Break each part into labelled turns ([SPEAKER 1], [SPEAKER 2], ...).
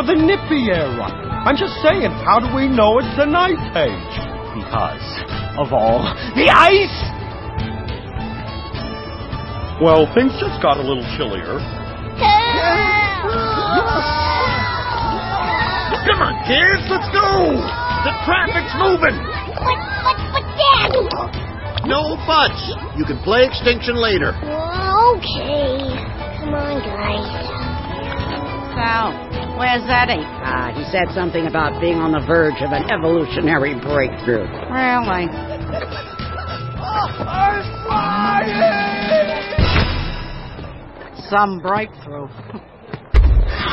[SPEAKER 1] or the Nippy Era? I'm just saying, how do we know it's the night age?
[SPEAKER 2] Because of all the ice!
[SPEAKER 1] Well, things just got a little chillier.
[SPEAKER 3] Come on, kids, let's go! The traffic's moving!
[SPEAKER 4] But, but, but, Dad!
[SPEAKER 3] No buts. You can play Extinction later.
[SPEAKER 4] Okay. Come on, guys.
[SPEAKER 5] Sal, where's Eddie?
[SPEAKER 6] Ah, he said something about being on the verge of an evolutionary breakthrough.
[SPEAKER 5] Really? I'm flying! Some breakthrough.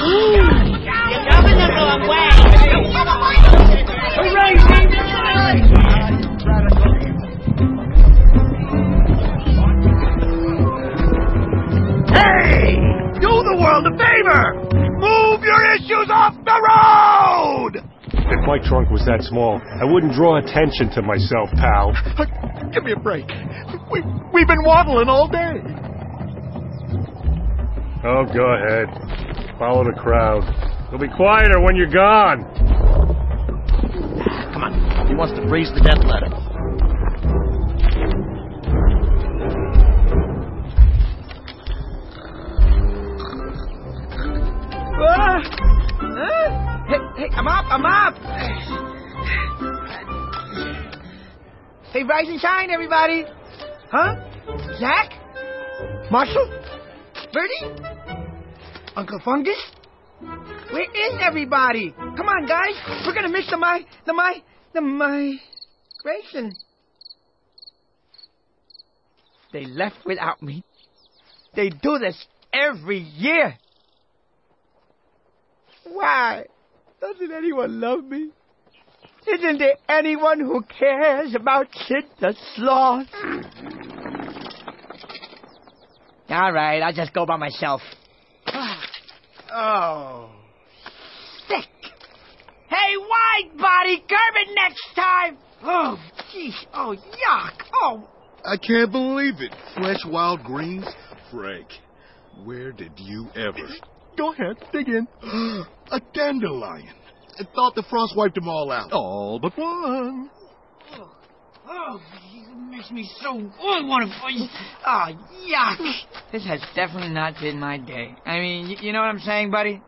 [SPEAKER 6] You're coming the wrong way.
[SPEAKER 3] Hey! Do the world a favor! Move your issues off the road!
[SPEAKER 1] If my trunk was that small, I wouldn't draw attention to myself, pal.
[SPEAKER 3] Give me a break. We, we've been waddling all day.
[SPEAKER 1] Oh, go ahead. Follow the crowd. It'll be quieter when you're gone.
[SPEAKER 3] Come on. He wants to freeze the death letter.
[SPEAKER 7] I'm up, I'm up! Hey, rise and shine, everybody! Huh? Zach? Marshall? Bertie? Uncle Fungus? Where is everybody? Come on, guys! We're gonna miss the my, the my, the my, migration. They left without me. They do this every year. Why doesn't anyone love me? Isn't there anyone who cares about Sid the Sloth? All right, I'll just go by myself. oh, sick. Hey, wide body, curb it next time. Oh, jeez. Oh, yuck. Oh,
[SPEAKER 8] I can't believe it. Fresh wild greens? Frank, where did you ever?
[SPEAKER 3] Go ahead, dig in.
[SPEAKER 8] a dandelion. I thought the frost wiped them all out.
[SPEAKER 3] All but one.
[SPEAKER 7] oh, oh it makes me so. Oh, I want to fight. Oh, yuck. This has definitely not been my day. I mean, you, you know what I'm saying, buddy?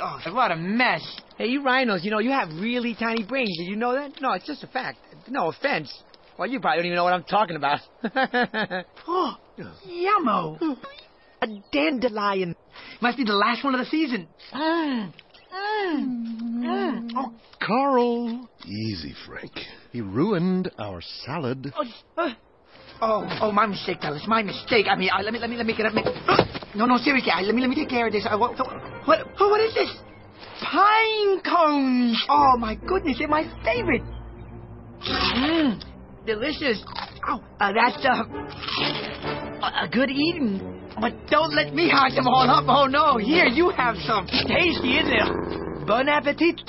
[SPEAKER 7] Oh, what a lot of mess. Hey, you rhinos, you know, you have really tiny brains. Did you know that? No, it's just a fact. No offense. Well, you probably don't even know what I'm talking about. oh, yummo. A dandelion. Must be the last one of the season. Mm. Mm. Mm. Oh,
[SPEAKER 3] Carl.
[SPEAKER 8] Easy, Frank.
[SPEAKER 3] He ruined our salad.
[SPEAKER 7] Oh, uh, oh, oh, my mistake, Dallas. My mistake. I mean, uh, let me, let me, let me get up. Uh, no, no, seriously. Uh, let me, let me take care of this. Uh, what, what, what is this? Pine cones. Oh my goodness, they're my favorite. Mmm, delicious. Oh, uh, that's uh, a, a good eating. But don't let me hog them all up. Oh no, here you have some. Tasty, isn't it? Bon appetit.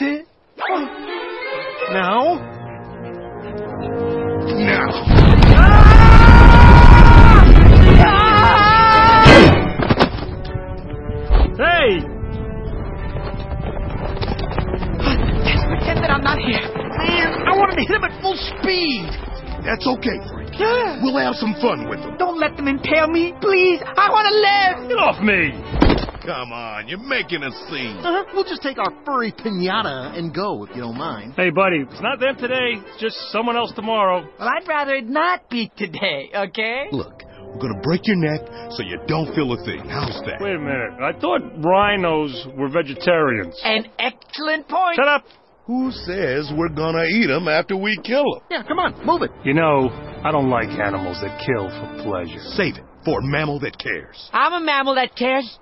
[SPEAKER 3] Now?
[SPEAKER 8] Now. Some fun with them.
[SPEAKER 7] Don't let them impale me, please. I want to live.
[SPEAKER 1] Get off me!
[SPEAKER 8] Come on, you're making a scene.
[SPEAKER 3] Uh-huh. We'll just take our furry pinata and go, if you don't mind.
[SPEAKER 1] Hey, buddy, it's not them today. It's just someone else tomorrow.
[SPEAKER 7] Well, I'd rather it not be today, okay?
[SPEAKER 8] Look, we're gonna break your neck so you don't feel a thing. How's that?
[SPEAKER 1] Wait a minute. I thought rhinos were vegetarians.
[SPEAKER 7] An excellent point.
[SPEAKER 1] Shut up!
[SPEAKER 8] Who says we're gonna eat them after we kill them?
[SPEAKER 3] Yeah, come on, move it.
[SPEAKER 1] You know, I don't like animals that kill for pleasure.
[SPEAKER 8] Save it for a mammal that cares.
[SPEAKER 7] I'm a mammal that cares.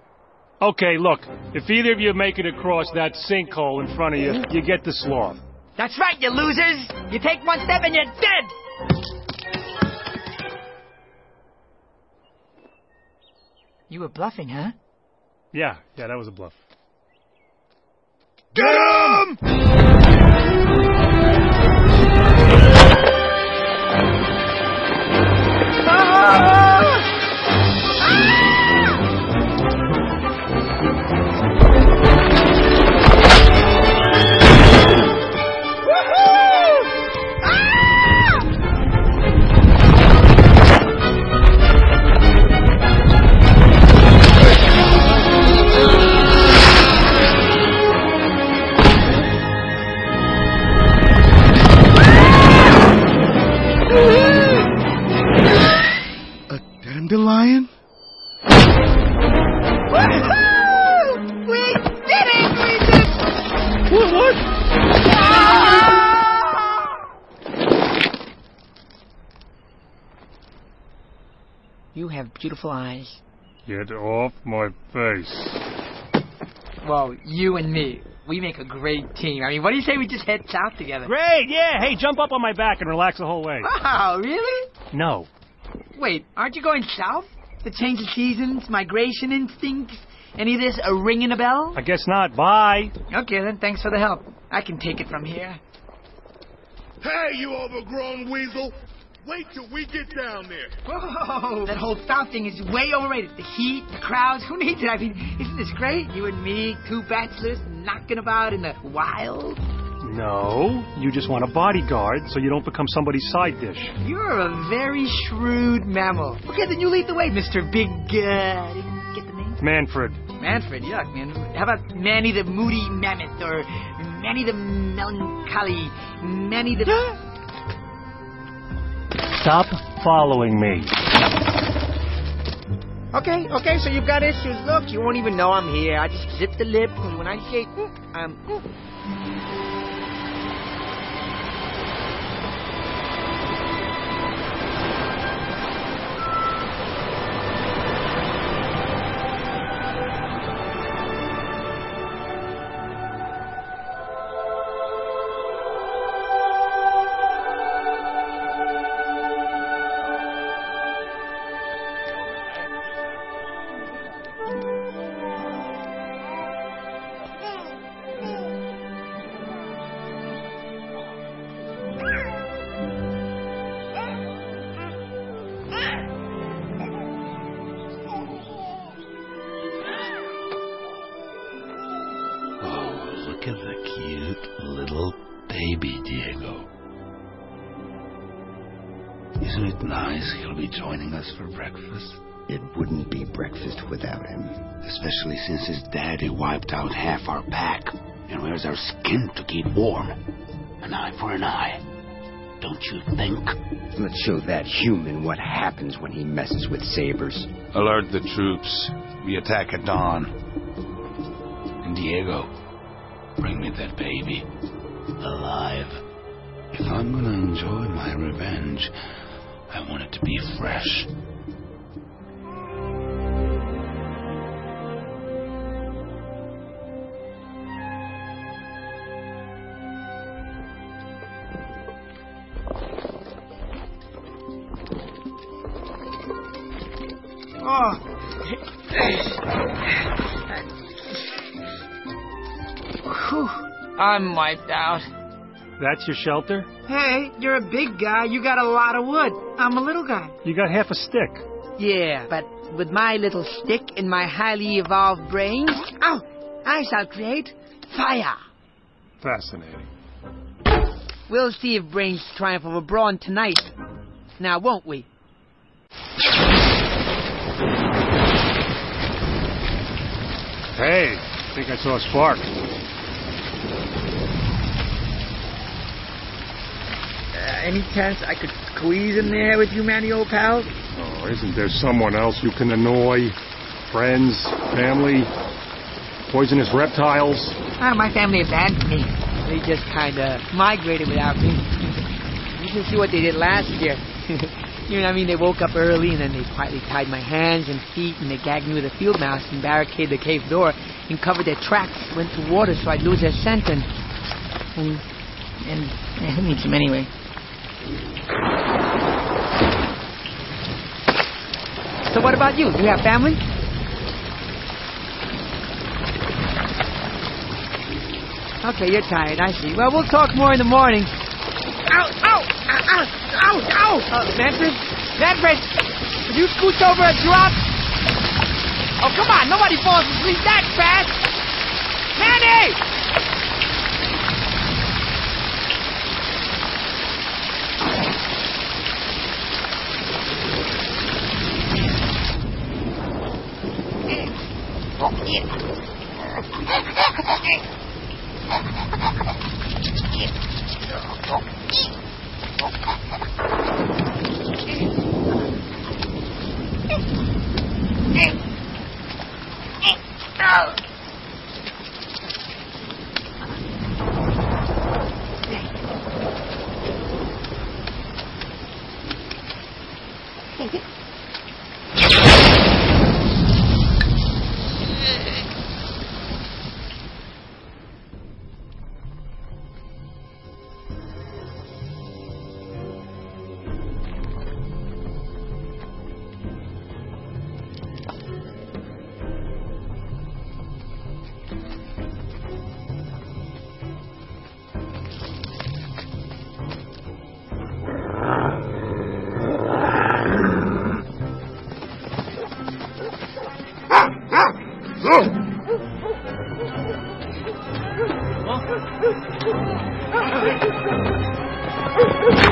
[SPEAKER 1] Okay, look, if either of you make it across that sinkhole in front of you, you get the sloth.
[SPEAKER 7] That's right, you losers. You take one step and you're dead. You were bluffing, huh?
[SPEAKER 1] Yeah, yeah, that was a bluff.
[SPEAKER 8] Get him!
[SPEAKER 7] Beautiful eyes.
[SPEAKER 1] Get off my face.
[SPEAKER 7] Well, you and me, we make a great team. I mean, what do you say we just head south together?
[SPEAKER 1] Great, yeah. Hey, jump up on my back and relax the whole way.
[SPEAKER 7] Wow, really?
[SPEAKER 1] No.
[SPEAKER 7] Wait, aren't you going south? The change of seasons, migration instincts, any of this a ringing a bell?
[SPEAKER 1] I guess not. Bye.
[SPEAKER 7] Okay, then, thanks for the help. I can take it from here.
[SPEAKER 8] Hey, you overgrown weasel! Wait till we get down there.
[SPEAKER 7] Whoa, that whole south thing is way overrated. The heat, the crowds, who needs it? I mean, isn't this great? You and me, two bachelors, knocking about in the wild.
[SPEAKER 1] No, you just want a bodyguard so you don't become somebody's side dish.
[SPEAKER 7] You're a very shrewd mammal. Okay, then you lead the way, Mr. Big, uh, get the name?
[SPEAKER 1] Manfred.
[SPEAKER 7] Manfred, yuck, man. How about Manny the Moody Mammoth or Manny the Melancholy, Manny the...
[SPEAKER 1] Stop following me.
[SPEAKER 7] Okay, okay, so you've got issues. Look, you won't even know I'm here. I just zip the lip, and when I say, mm, um, mm.
[SPEAKER 9] To keep warm? An eye for an eye. Don't you think?
[SPEAKER 10] Let's show that human what happens when he messes with sabers.
[SPEAKER 9] Alert the troops. We attack at dawn. And Diego, bring me that baby. Alive. If I'm gonna enjoy my revenge, I want it to be fresh.
[SPEAKER 11] I'm wiped out.
[SPEAKER 1] That's your shelter?
[SPEAKER 11] Hey, you're a big guy. You got a lot of wood. I'm a little guy.
[SPEAKER 1] You got half a stick.
[SPEAKER 7] Yeah, but with my little stick and my highly evolved brain, oh, I shall create fire.
[SPEAKER 1] Fascinating.
[SPEAKER 7] We'll see if brains triumph over brawn tonight. Now, won't we?
[SPEAKER 1] Hey, I think I saw a spark.
[SPEAKER 7] Any chance I could squeeze in there with you, Manny, old pal?
[SPEAKER 1] Oh, isn't there someone else you can annoy? Friends, family, poisonous reptiles?
[SPEAKER 7] Ah, my family abandoned me. They just kind of migrated without me. you should see what they did last year. you know what I mean? They woke up early and then they quietly tied my hands and feet and they gagged me with a field mouse and barricaded the cave door and covered their tracks. Went to water so I'd lose their scent and and and yeah, who needs them anyway? So what about you? Do you have family? Okay, you're tired. I see. Well, we'll talk more in the morning. Ow! Ow! Ow! Ow! Ow! Uh, Manfred? Manfred! Could you scooch over a drop? Oh, come on! Nobody falls asleep that fast! Manny!
[SPEAKER 12] Oh, Oh,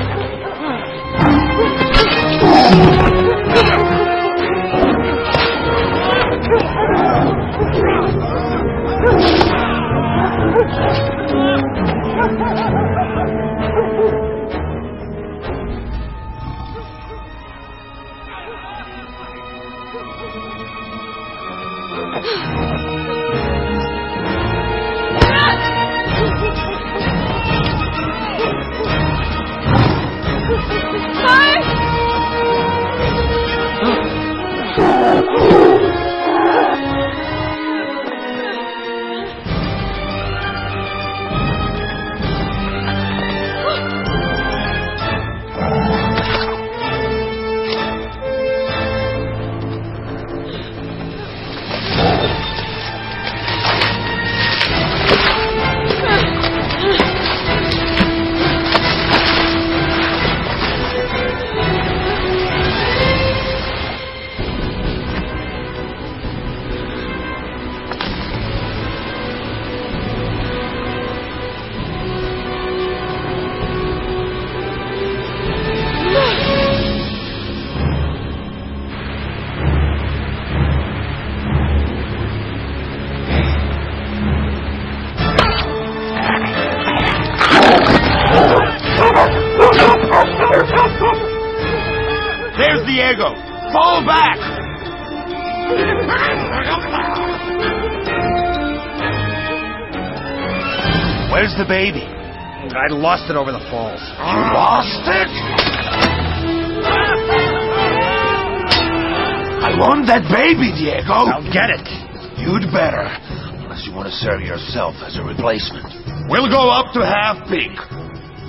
[SPEAKER 12] replacement. We'll go up to Half Peak.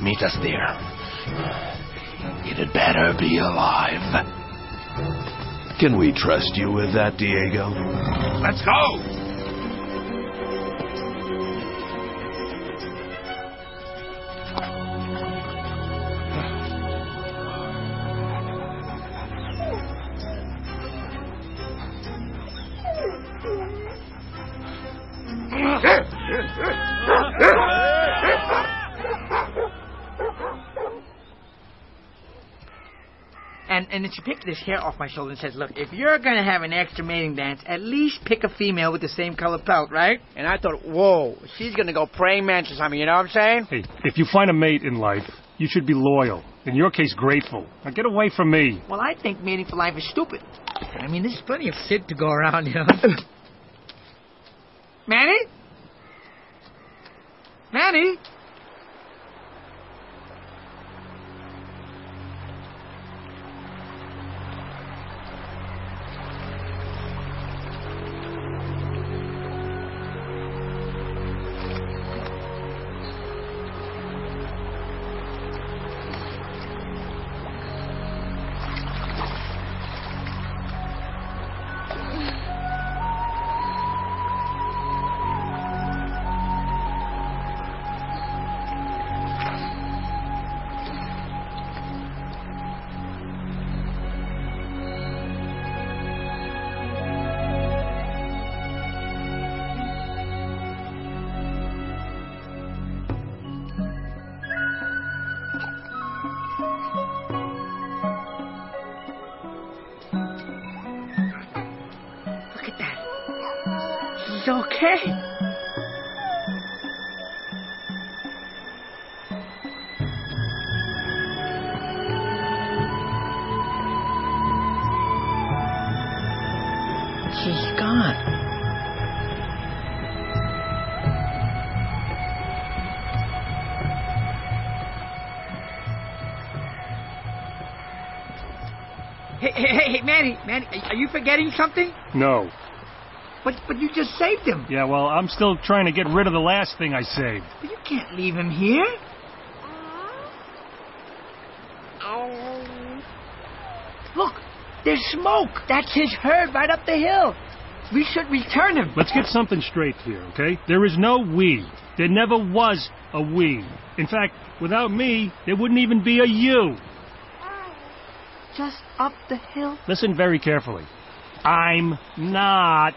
[SPEAKER 12] Meet us there. It'd better be alive.
[SPEAKER 13] Can we trust you with that, Diego?
[SPEAKER 12] Let's go!
[SPEAKER 7] And and then she picked this hair off my shoulder and says, "Look, if you're gonna have an extra mating dance, at least pick a female with the same color pelt, right?"
[SPEAKER 14] And I thought, whoa, she's gonna go praying mantis on me. You know what I'm saying?
[SPEAKER 1] Hey, if you find a mate in life, you should be loyal. In your case, grateful. Now get away from me.
[SPEAKER 7] Well, I think mating for life is stupid. I mean, there's plenty of shit to go around, you know. Manny? Manny? Manny, Manny, are you forgetting something?
[SPEAKER 1] No.
[SPEAKER 7] But but you just saved him.
[SPEAKER 1] Yeah, well, I'm still trying to get rid of the last thing I saved.
[SPEAKER 7] But you can't leave him here. Look, there's smoke. That's his herd right up the hill. We should return him.
[SPEAKER 1] Let's get something straight here, okay? There is no we. There never was a we. In fact, without me, there wouldn't even be a you.
[SPEAKER 7] Just up the hill.
[SPEAKER 1] Listen very carefully. I'm not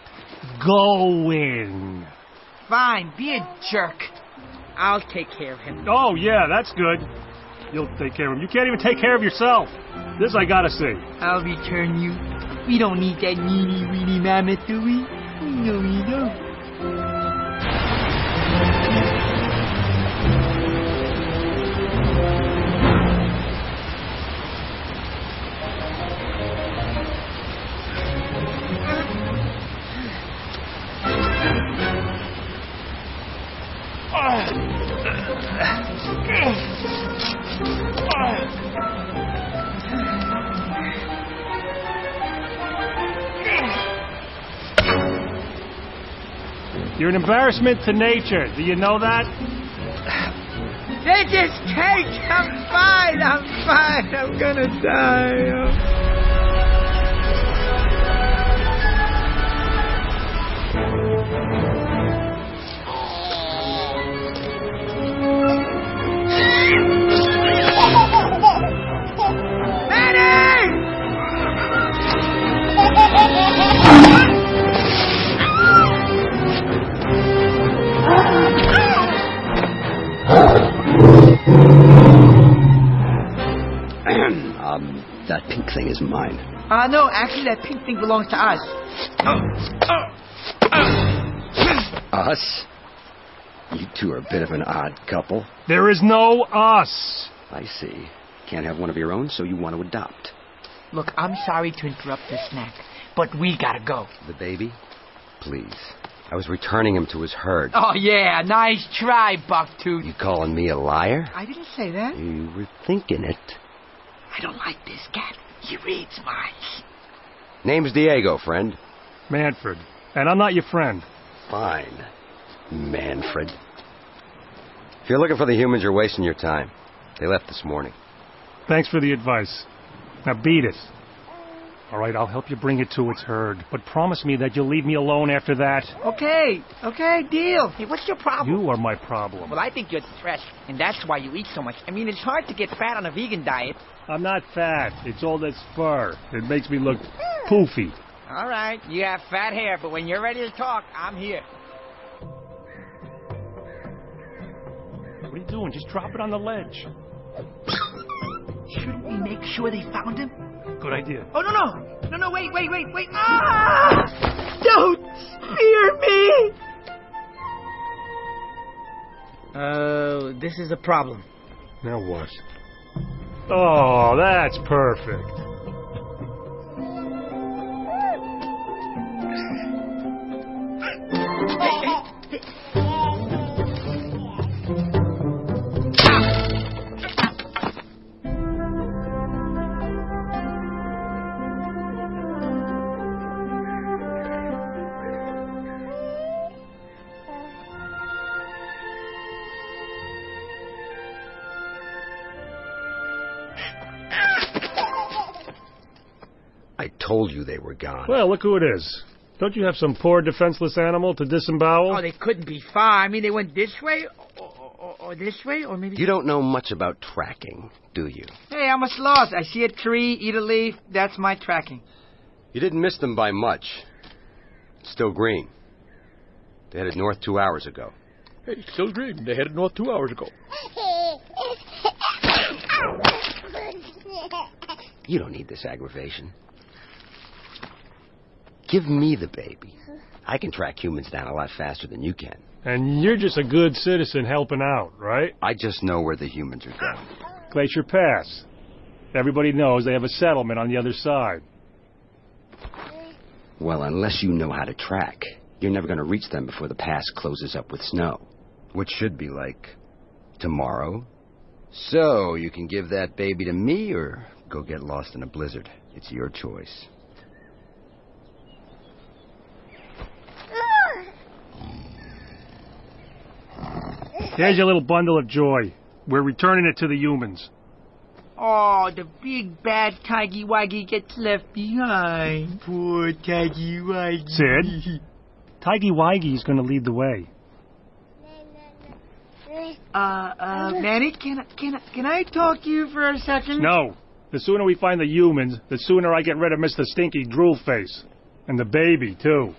[SPEAKER 1] going.
[SPEAKER 7] Fine, be a jerk. I'll take care of him.
[SPEAKER 1] Oh, yeah, that's good. You'll take care of him. You can't even take care of yourself. This I gotta see.
[SPEAKER 7] I'll return you. We don't need that needy, weedy mammoth, do we? No, we don't.
[SPEAKER 1] You're an embarrassment to nature. Do you know that?
[SPEAKER 7] This is cake. I'm fine. I'm fine. I'm gonna die.
[SPEAKER 10] That thing is mine.
[SPEAKER 7] Uh, no, actually, that pink thing belongs to us.
[SPEAKER 10] Us? You two are a bit of an odd couple.
[SPEAKER 1] There is no us.
[SPEAKER 10] I see. Can't have one of your own, so you want to adopt.
[SPEAKER 7] Look, I'm sorry to interrupt the snack, but we gotta go.
[SPEAKER 10] The baby? Please. I was returning him to his herd.
[SPEAKER 7] Oh, yeah, nice try, Bucktooth.
[SPEAKER 10] You calling me a liar?
[SPEAKER 7] I didn't say that.
[SPEAKER 10] You were thinking it.
[SPEAKER 7] I don't like this cat. He reads minds.
[SPEAKER 10] Name's Diego, friend.
[SPEAKER 1] Manfred. And I'm not your friend.
[SPEAKER 10] Fine. Manfred. If you're looking for the humans, you're wasting your time. They left this morning.
[SPEAKER 1] Thanks for the advice. Now beat it. All right, I'll help you bring it to its herd, but promise me that you'll leave me alone after that.
[SPEAKER 7] Okay, okay, deal. Hey, what's your problem?
[SPEAKER 1] You are my problem.
[SPEAKER 7] Well, I think you're stressed, and that's why you eat so much. I mean, it's hard to get fat on a vegan diet.
[SPEAKER 1] I'm not fat. It's all this fur. It makes me look poofy.
[SPEAKER 7] All right, you have fat hair, but when you're ready to talk, I'm here.
[SPEAKER 1] What are you doing? Just drop it on the ledge.
[SPEAKER 7] Shouldn't we make sure they found him?
[SPEAKER 1] Good idea.
[SPEAKER 7] Oh, no, no. No, no, wait, wait, wait, wait. Ah! Don't spear me! Uh, this is a problem.
[SPEAKER 1] Now what? Oh, that's perfect.
[SPEAKER 10] I you they were gone.
[SPEAKER 1] Well, look who it is. Don't you have some poor defenseless animal to disembowel?
[SPEAKER 7] Oh, they couldn't be far. I mean, they went this way, or, or, or this way, or maybe.
[SPEAKER 10] You don't know much about tracking, do you?
[SPEAKER 7] Hey, I'm a sloth. I see a tree, eat a leaf. That's my tracking.
[SPEAKER 10] You didn't miss them by much. It's still green. They headed north two hours ago.
[SPEAKER 3] Hey, still green. They headed north two hours ago.
[SPEAKER 10] You don't need this aggravation. Give me the baby. I can track humans down a lot faster than you can.
[SPEAKER 1] And you're just a good citizen helping out, right?
[SPEAKER 10] I just know where the humans are going.
[SPEAKER 1] Glacier Pass. Everybody knows they have a settlement on the other side.
[SPEAKER 10] Well, unless you know how to track, you're never going to reach them before the pass closes up with snow. Which should be like tomorrow. So, you can give that baby to me or go get lost in a blizzard. It's your choice.
[SPEAKER 1] Here's your little bundle of joy. We're returning it to the humans.
[SPEAKER 7] Oh, the big bad Tiggy Waggy gets left behind. Poor Tiggy Waggy.
[SPEAKER 1] Sid, Tiggy Wiggy's going to lead the way.
[SPEAKER 7] Uh, uh, Manny, can I, can I, can I talk to you for a second?
[SPEAKER 1] No. The sooner we find the humans, the sooner I get rid of Mr. Stinky Drool Face. And the baby, too.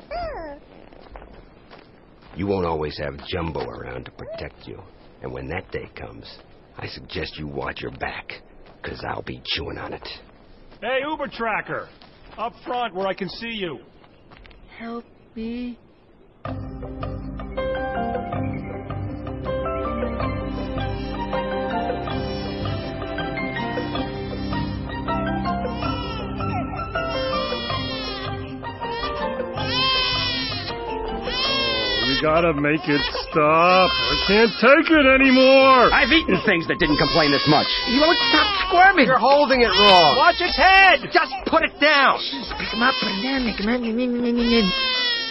[SPEAKER 10] You won't always have Jumbo around to protect you. And when that day comes, I suggest you watch your back, because I'll be chewing on it.
[SPEAKER 1] Hey, Uber Tracker! Up front where I can see you.
[SPEAKER 7] Help me.
[SPEAKER 1] Gotta make it stop. I can't take it anymore.
[SPEAKER 10] I've eaten things that didn't complain this much.
[SPEAKER 7] You won't stop squirming.
[SPEAKER 10] You're holding it wrong.
[SPEAKER 1] Watch its head.
[SPEAKER 10] Just put it down.
[SPEAKER 7] Pick him up, put him down, make him up.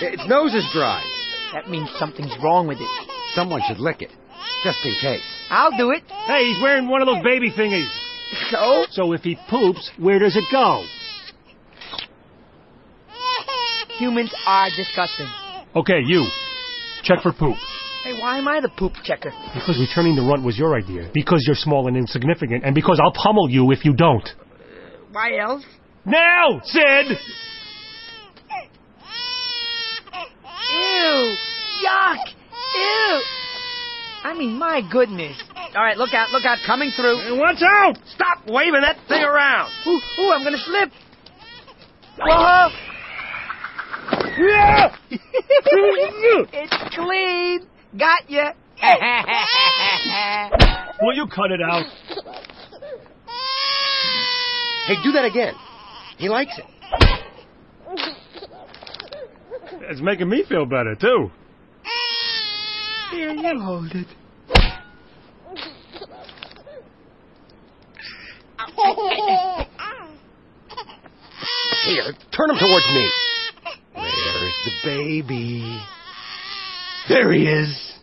[SPEAKER 10] Its nose is dry.
[SPEAKER 7] That means something's wrong with it.
[SPEAKER 10] Someone should lick it, just in case.
[SPEAKER 7] I'll do it.
[SPEAKER 1] Hey, he's wearing one of those baby thingies.
[SPEAKER 7] So?
[SPEAKER 1] So if he poops, where does it go?
[SPEAKER 7] Humans are disgusting.
[SPEAKER 1] Okay, you. Check for poop.
[SPEAKER 7] Hey, why am I the poop checker?
[SPEAKER 1] Because returning the runt was your idea. Because you're small and insignificant. And because I'll pummel you if you don't.
[SPEAKER 7] Why else?
[SPEAKER 1] Now, Sid!
[SPEAKER 7] Ew! Yuck! Ew! I mean, my goodness. All right, look out, look out, coming through.
[SPEAKER 1] Hey, watch out!
[SPEAKER 10] Stop waving that thing around.
[SPEAKER 7] Ooh, ooh, I'm gonna slip. Whoa! It's clean. Got ya.
[SPEAKER 1] Will you cut it out?
[SPEAKER 10] Hey, do that again. He likes it.
[SPEAKER 1] It's making me feel better, too.
[SPEAKER 7] Here, you hold it.
[SPEAKER 10] Here, turn him towards me. Where's the baby? There he is.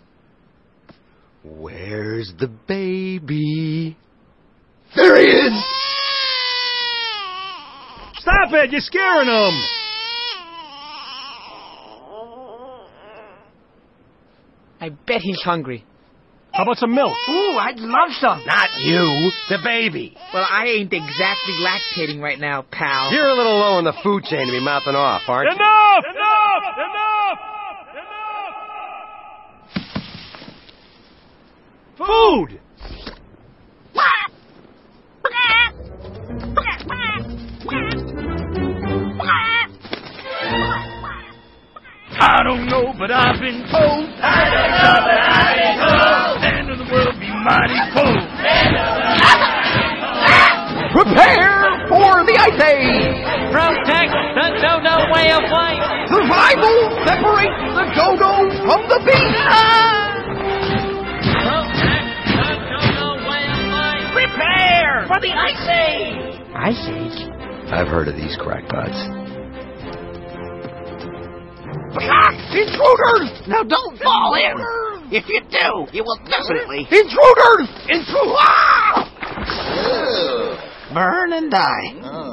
[SPEAKER 10] Where's the baby? There he is!
[SPEAKER 1] Stop it! You're scaring him!
[SPEAKER 7] I bet he's hungry.
[SPEAKER 1] How about some milk?
[SPEAKER 15] Ooh, I'd love some.
[SPEAKER 10] Not you, the baby.
[SPEAKER 7] Well, I ain't exactly lactating right now, pal.
[SPEAKER 10] You're a little low on the food chain to be mouthing off, aren't you?
[SPEAKER 1] Enough! Enough! Enough! Enough! Food!
[SPEAKER 12] I don't know, but I've been told. I don't know, but I've been told. End of the world be mighty cold.
[SPEAKER 10] Prepare for the ice age!
[SPEAKER 16] Protect the dodo way of life.
[SPEAKER 10] Survival separates the dodo from the beast!
[SPEAKER 16] Protect the dodo way of life. Prepare for the ice age.
[SPEAKER 7] Ice Age?
[SPEAKER 17] I've heard of these crackpots.
[SPEAKER 10] Intruders!
[SPEAKER 18] Now don't fall in. If you do, you will definitely
[SPEAKER 10] Intruders! Intruders! Ah!
[SPEAKER 18] burn and die.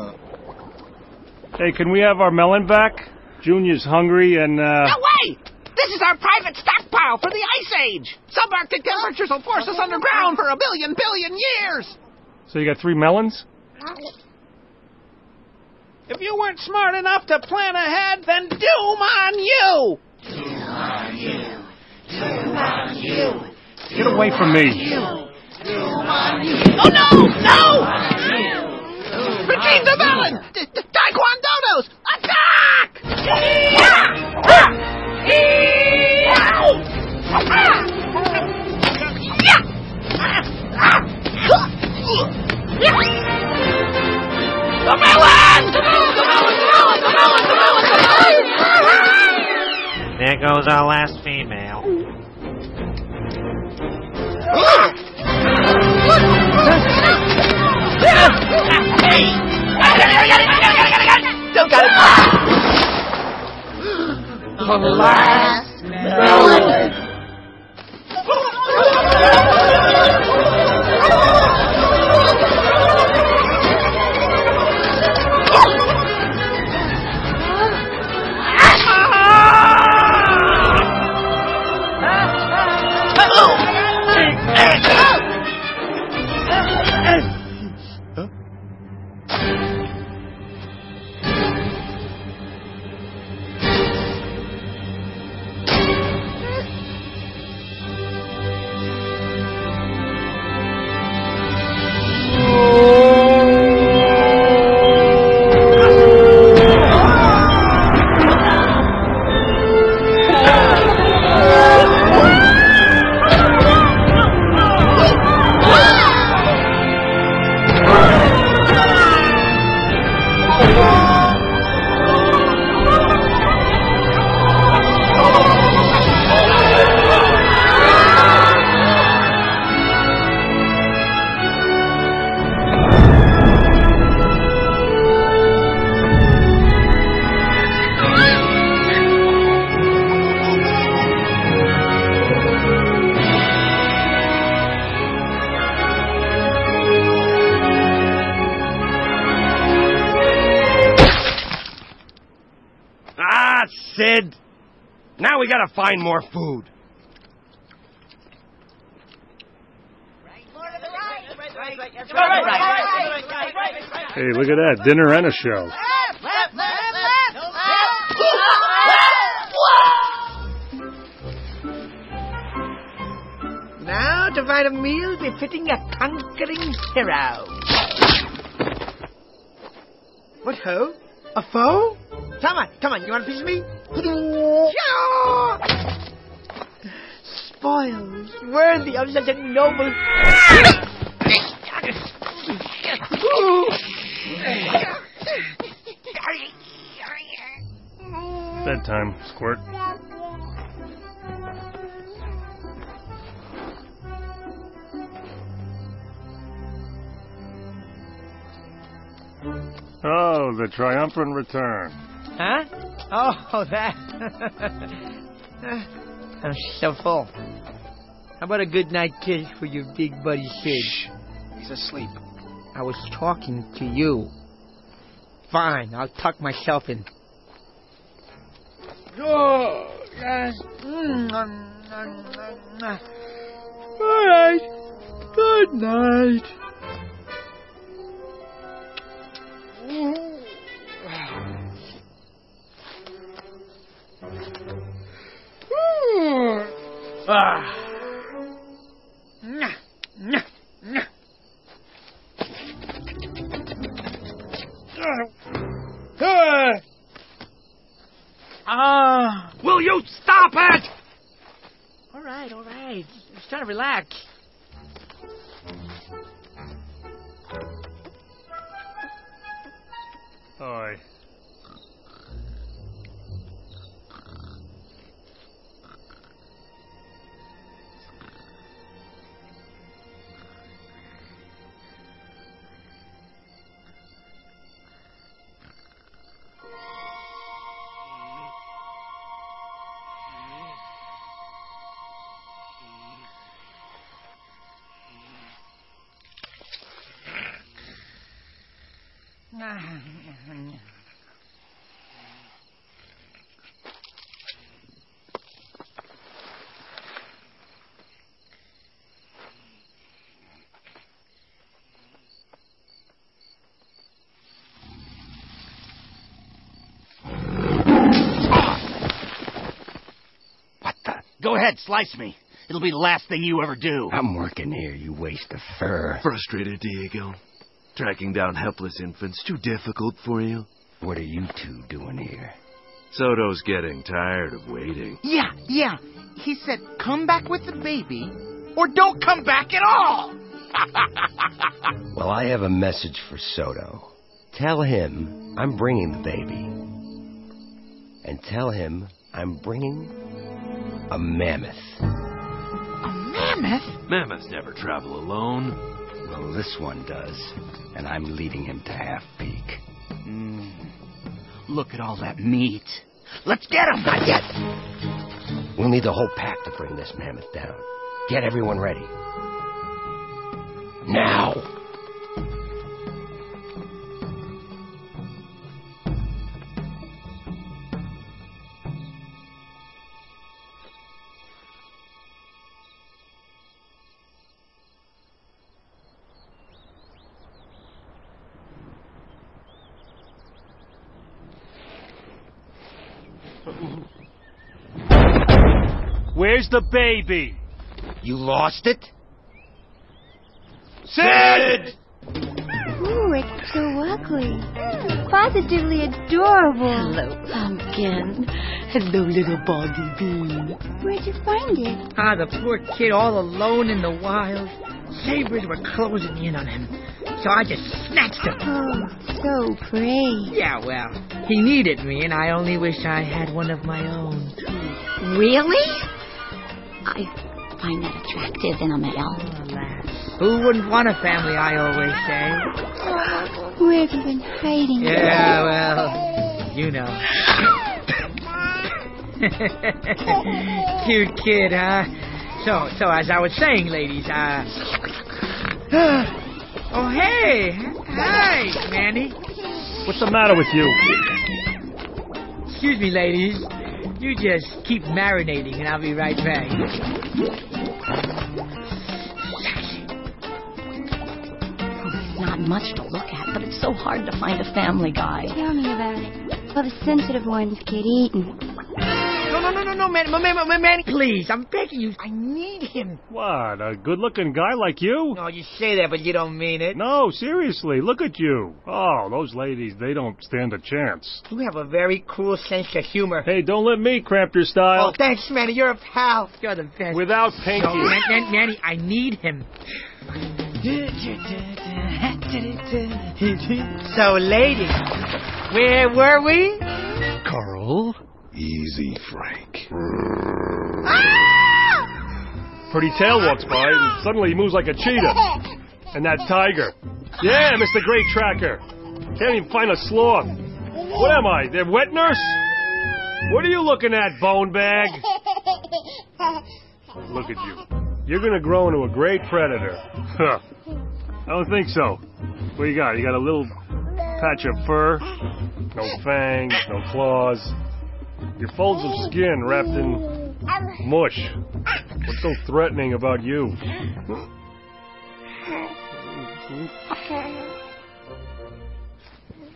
[SPEAKER 1] Hey, can we have our melon back? Junior's hungry and, uh...
[SPEAKER 18] No way! This is our private stockpile for the Ice Age. Subarctic temperatures will force us underground for a billion billion years.
[SPEAKER 1] So you got three melons?
[SPEAKER 18] If you weren't smart enough to plan ahead, then doom on you! Doom on you! Doom on you!
[SPEAKER 1] Get away from me.
[SPEAKER 18] Oh no! No! Retrieve the melon! D- d- Taekwondodos! Attack! The melon! The melon! The melon! The melon! The melon! The melon! The melon!
[SPEAKER 16] There goes our last female.
[SPEAKER 18] Hey! Still got it! The last melon!
[SPEAKER 10] find more food.
[SPEAKER 1] Hey, look at that. Dinner and a show.
[SPEAKER 7] Now to find a meal befitting a conquering hero. What ho? A foe? Come on, come on, you want a piece of me? Spoils, worthy of such a noble.
[SPEAKER 1] bedtime, Squirt. Oh, the triumphant return.
[SPEAKER 7] Huh? Oh, that. I'm so full. How about a good night kiss for your big buddy Sid?
[SPEAKER 11] Shh. He's asleep.
[SPEAKER 7] I was talking to you. Fine, I'll tuck myself in. Oh, yes. Mm, mm, mm, mm, mm. All right. Good night. Ah. Nyah, nyah, nyah. Ah. Ah.
[SPEAKER 11] Will you stop it?
[SPEAKER 7] All right, all right. Just trying to relax.
[SPEAKER 12] Go ahead, slice me. It'll be the last thing you ever do.
[SPEAKER 10] I'm working here, you waste of fur.
[SPEAKER 19] Frustrated, Diego? Tracking down helpless infants too difficult for you?
[SPEAKER 10] What are you two doing here?
[SPEAKER 19] Soto's getting tired of waiting.
[SPEAKER 18] Yeah, yeah. He said, come back with the baby, or don't come back at all.
[SPEAKER 10] Well, I have a message for Soto. Tell him I'm bringing the baby. And tell him I'm bringing a mammoth.
[SPEAKER 18] A mammoth?
[SPEAKER 19] Mammoths never travel alone.
[SPEAKER 10] Well, this one does. And I'm leading him to Half Peak.
[SPEAKER 12] Mm. Look at all that meat. Let's get him! Not yet!
[SPEAKER 10] We'll need the whole pack to bring this mammoth down. Get everyone ready.
[SPEAKER 1] The baby?
[SPEAKER 10] You lost it?
[SPEAKER 1] Sid!
[SPEAKER 20] Ooh, it's so ugly. Positively adorable.
[SPEAKER 21] Hello, pumpkin. Hello, little baldy bean.
[SPEAKER 20] Where'd you find it?
[SPEAKER 7] Ah, the poor kid all alone in the wild. Sabers were closing in on him. So I just snatched him.
[SPEAKER 20] Oh, so pretty.
[SPEAKER 7] Yeah, well, he needed me, and I only wish I had one of my own.
[SPEAKER 21] Really? I find that attractive in a male.
[SPEAKER 7] Alas. Who wouldn't want a family, I always say.
[SPEAKER 20] Where have you been hiding?
[SPEAKER 7] Yeah, well, you know. Cute kid, huh? So, so as I was saying, ladies, uh. oh, hey, hi, Manny.
[SPEAKER 1] What's the matter with you?
[SPEAKER 7] Excuse me, ladies. You just keep marinating, and I'll be right back.
[SPEAKER 21] Not much to look at, but it's so hard to find a family guy.
[SPEAKER 20] Tell me about it. Well, the sensitive ones get eaten.
[SPEAKER 7] No, no, no, no, no, Manny, Manny, Manny, Manny, please, I'm begging you. I need him.
[SPEAKER 1] What, a good looking guy like you?
[SPEAKER 7] No, you say that, but you don't mean it.
[SPEAKER 1] No, seriously, look at you. Oh, those ladies, they don't stand a chance.
[SPEAKER 7] You have a very cool sense of humor.
[SPEAKER 1] Hey, don't let me cramp your style.
[SPEAKER 7] Oh, thanks, Manny. You're a pal. You're the best.
[SPEAKER 1] Without Pinky.
[SPEAKER 7] No, Man- Man- Manny, I need him. So, ladies, where were we?
[SPEAKER 22] Carl,
[SPEAKER 8] Easy, Frank.
[SPEAKER 1] Pretty tail walks by, and suddenly he moves like a cheetah. And that tiger. Yeah, Mr. Great Tracker. Can't even find a sloth. What am I, their wet nurse? What are you looking at, bone bag? Look at you. You're gonna grow into a great predator. Huh. I don't think so. What you got? You got a little patch of fur? No fangs, no claws. Your folds of skin wrapped in mush. What's so threatening about you?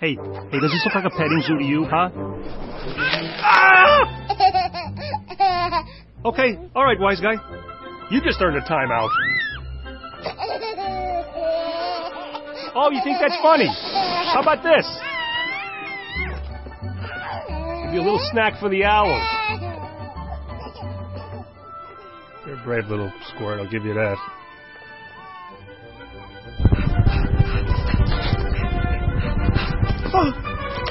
[SPEAKER 1] Hey, hey, does this look like a petting zoo to you, huh? Okay, all right, wise guy. You just earned a timeout. Oh, you think that's funny? How about this? Give you a little snack for the owls. You're a brave little squirt, I'll give you that.
[SPEAKER 7] Oh,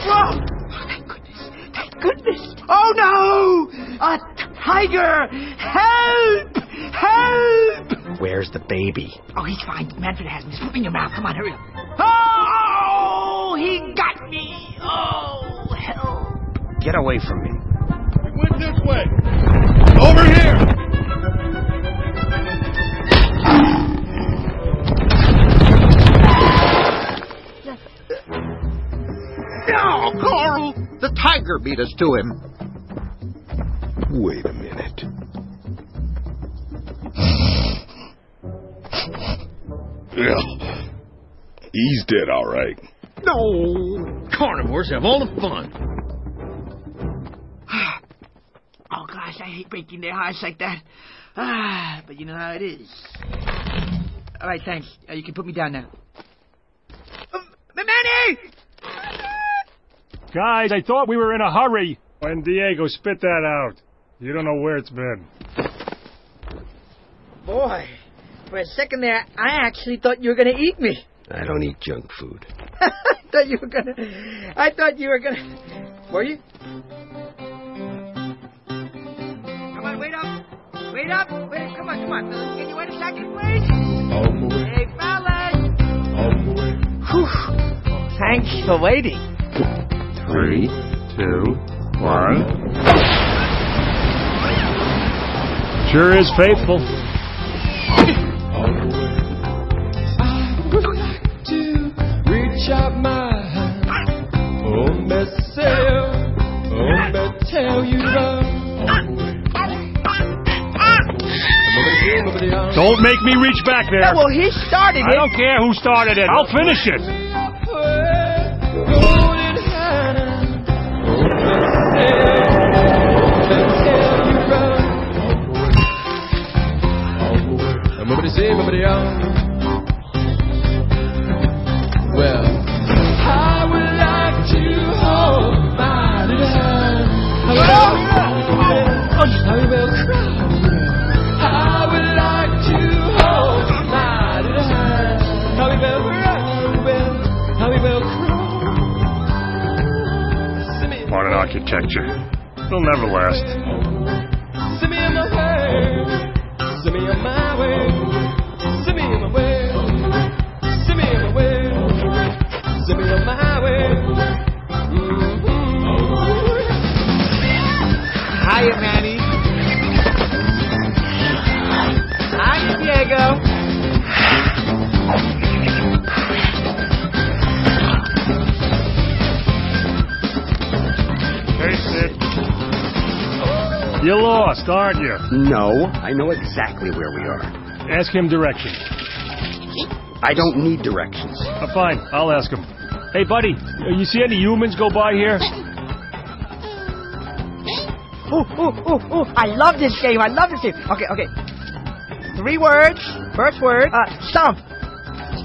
[SPEAKER 7] oh, thank goodness. Thank goodness. Oh, no! A tiger! Help! Help!
[SPEAKER 10] Where's the baby?
[SPEAKER 7] Oh, he's fine. Manfred has him. Just put him in your mouth. Come on, hurry up. Oh, he
[SPEAKER 10] Get away from me.
[SPEAKER 22] It went this way. Over here.
[SPEAKER 23] Oh, no, Carl! The tiger beat us to him.
[SPEAKER 8] Wait a minute. Yeah. He's dead, all right.
[SPEAKER 23] No!
[SPEAKER 3] Carnivores have all the fun.
[SPEAKER 7] Hate breaking their hearts like that. Ah, but you know how it is. All right, thanks. Uh, you can put me down now. Uh, Manny!
[SPEAKER 1] Guys, I thought we were in a hurry. When Diego spit that out. You don't know where it's been.
[SPEAKER 7] Boy, for a second there, I actually thought you were going to eat me.
[SPEAKER 10] I don't eat junk food.
[SPEAKER 7] I thought you were going to. I thought you were going to. Were you? Come on, wait up. Wait up. Wait up. Come on, come on, fellas. Can you wait a second, please?
[SPEAKER 22] On the way.
[SPEAKER 7] Hey, fellas.
[SPEAKER 22] On the way.
[SPEAKER 7] Whew. Thanks for waiting.
[SPEAKER 22] Three, two, one.
[SPEAKER 1] Sure is faithful.
[SPEAKER 22] On the way. I would like to reach out my hand. Oh, myself. Oh, me tell you about.
[SPEAKER 1] Don't make me reach back there.
[SPEAKER 7] Yeah, well, he started it.
[SPEAKER 1] I don't care who started it. I'll finish it.
[SPEAKER 22] Well, I would like to hold my hand. I will cry.
[SPEAKER 1] Modern architecture. It'll never last. You're lost, aren't you?
[SPEAKER 10] No, I know exactly where we are.
[SPEAKER 1] Ask him directions.
[SPEAKER 10] I don't need directions.
[SPEAKER 1] Uh, fine, I'll ask him. Hey, buddy, uh, you see any humans go by here?
[SPEAKER 7] Ooh, ooh, ooh, ooh. I love this game. I love this game. Okay, okay. Three words. First word. Uh, stump.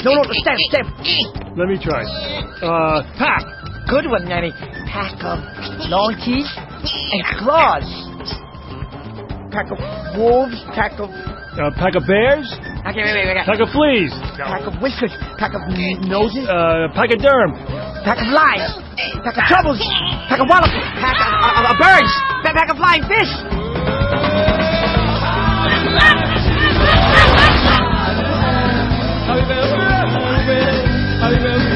[SPEAKER 7] No, no, step, step.
[SPEAKER 1] Let me try. Uh, pack.
[SPEAKER 7] Good one, Manny. Pack of long teeth and claws. Pack of wolves. Pack of.
[SPEAKER 1] Uh, pack of bears?
[SPEAKER 7] Okay, wait, wait, wait.
[SPEAKER 1] Pack of fleas?
[SPEAKER 7] Pack of whiskers. Pack of n- noses.
[SPEAKER 1] Uh, pack of derm?
[SPEAKER 7] Pack of lies. Pack of troubles. Pack of wallop. Pack of, of, of birds. Pack, pack of flying fish.
[SPEAKER 10] Hey!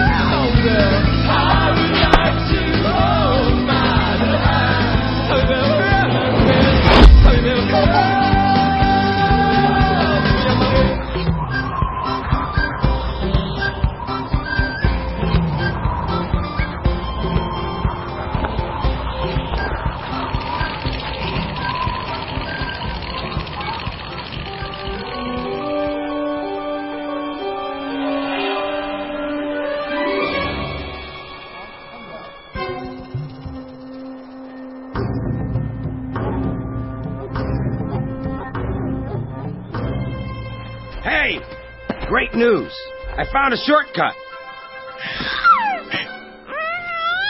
[SPEAKER 10] Great news! I found a shortcut.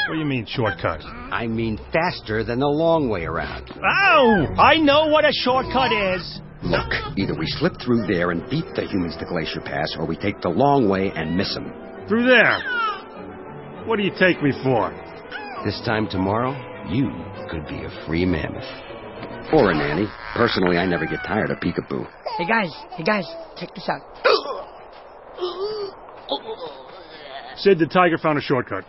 [SPEAKER 1] What do you mean, shortcut?
[SPEAKER 10] I mean faster than the long way around.
[SPEAKER 3] Oh, I know what a shortcut is.
[SPEAKER 10] Look, either we slip through there and beat the humans to Glacier Pass, or we take the long way and miss them.
[SPEAKER 1] Through there. What do you take me for?
[SPEAKER 10] This time tomorrow, you could be a free mammoth. Or a nanny. Personally, I never get tired of peekaboo.
[SPEAKER 7] Hey guys, hey guys, check this out.
[SPEAKER 1] Sid the Tiger found a shortcut.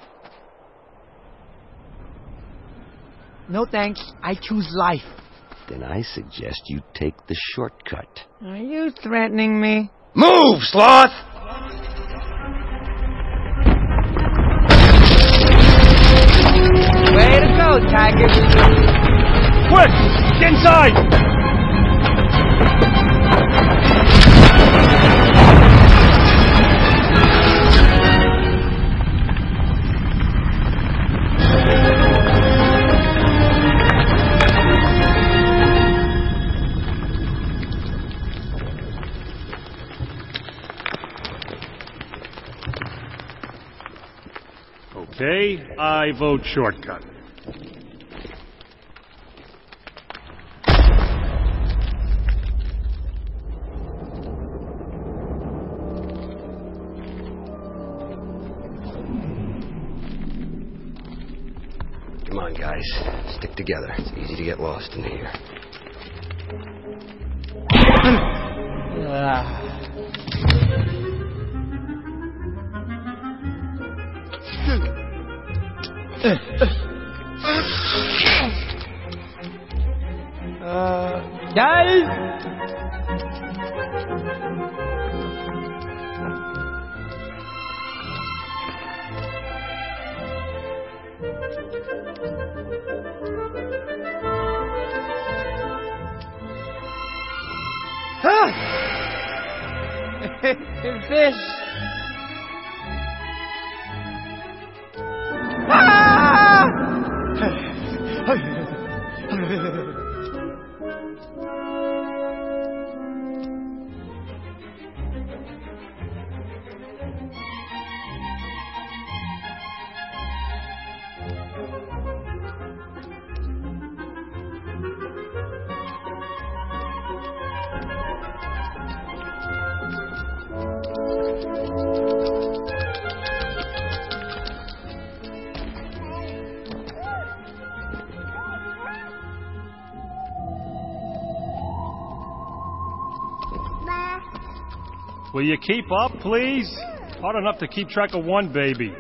[SPEAKER 7] No thanks. I choose life.
[SPEAKER 10] Then I suggest you take the shortcut.
[SPEAKER 7] Are you threatening me?
[SPEAKER 10] Move, sloth!
[SPEAKER 7] Way to go, Tiger.
[SPEAKER 1] Quick! Get inside! Okay, I vote shortcut.
[SPEAKER 10] Come on, guys. Stick together. It's easy to get lost in here.
[SPEAKER 7] Ah. Uh,
[SPEAKER 1] Will you keep up, please? Hard enough to keep track of one baby.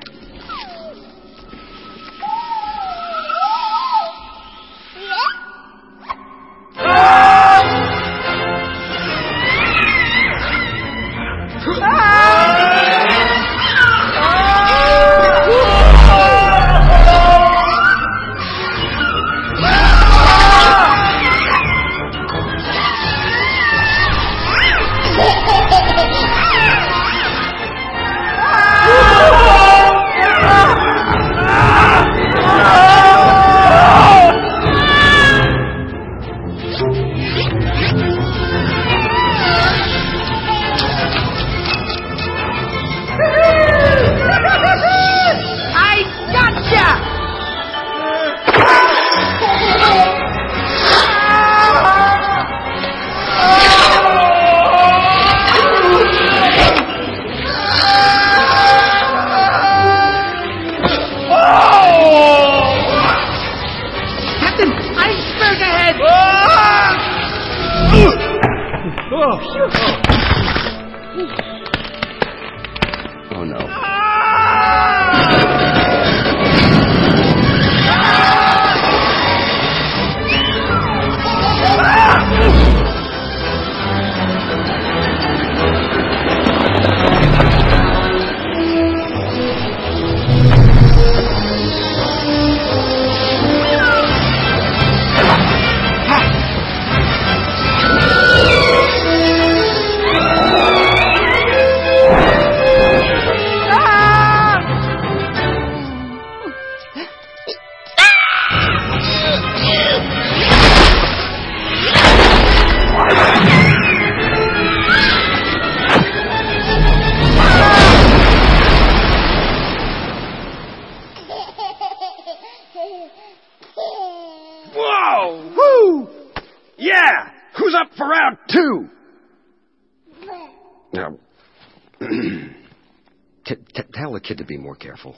[SPEAKER 10] Careful.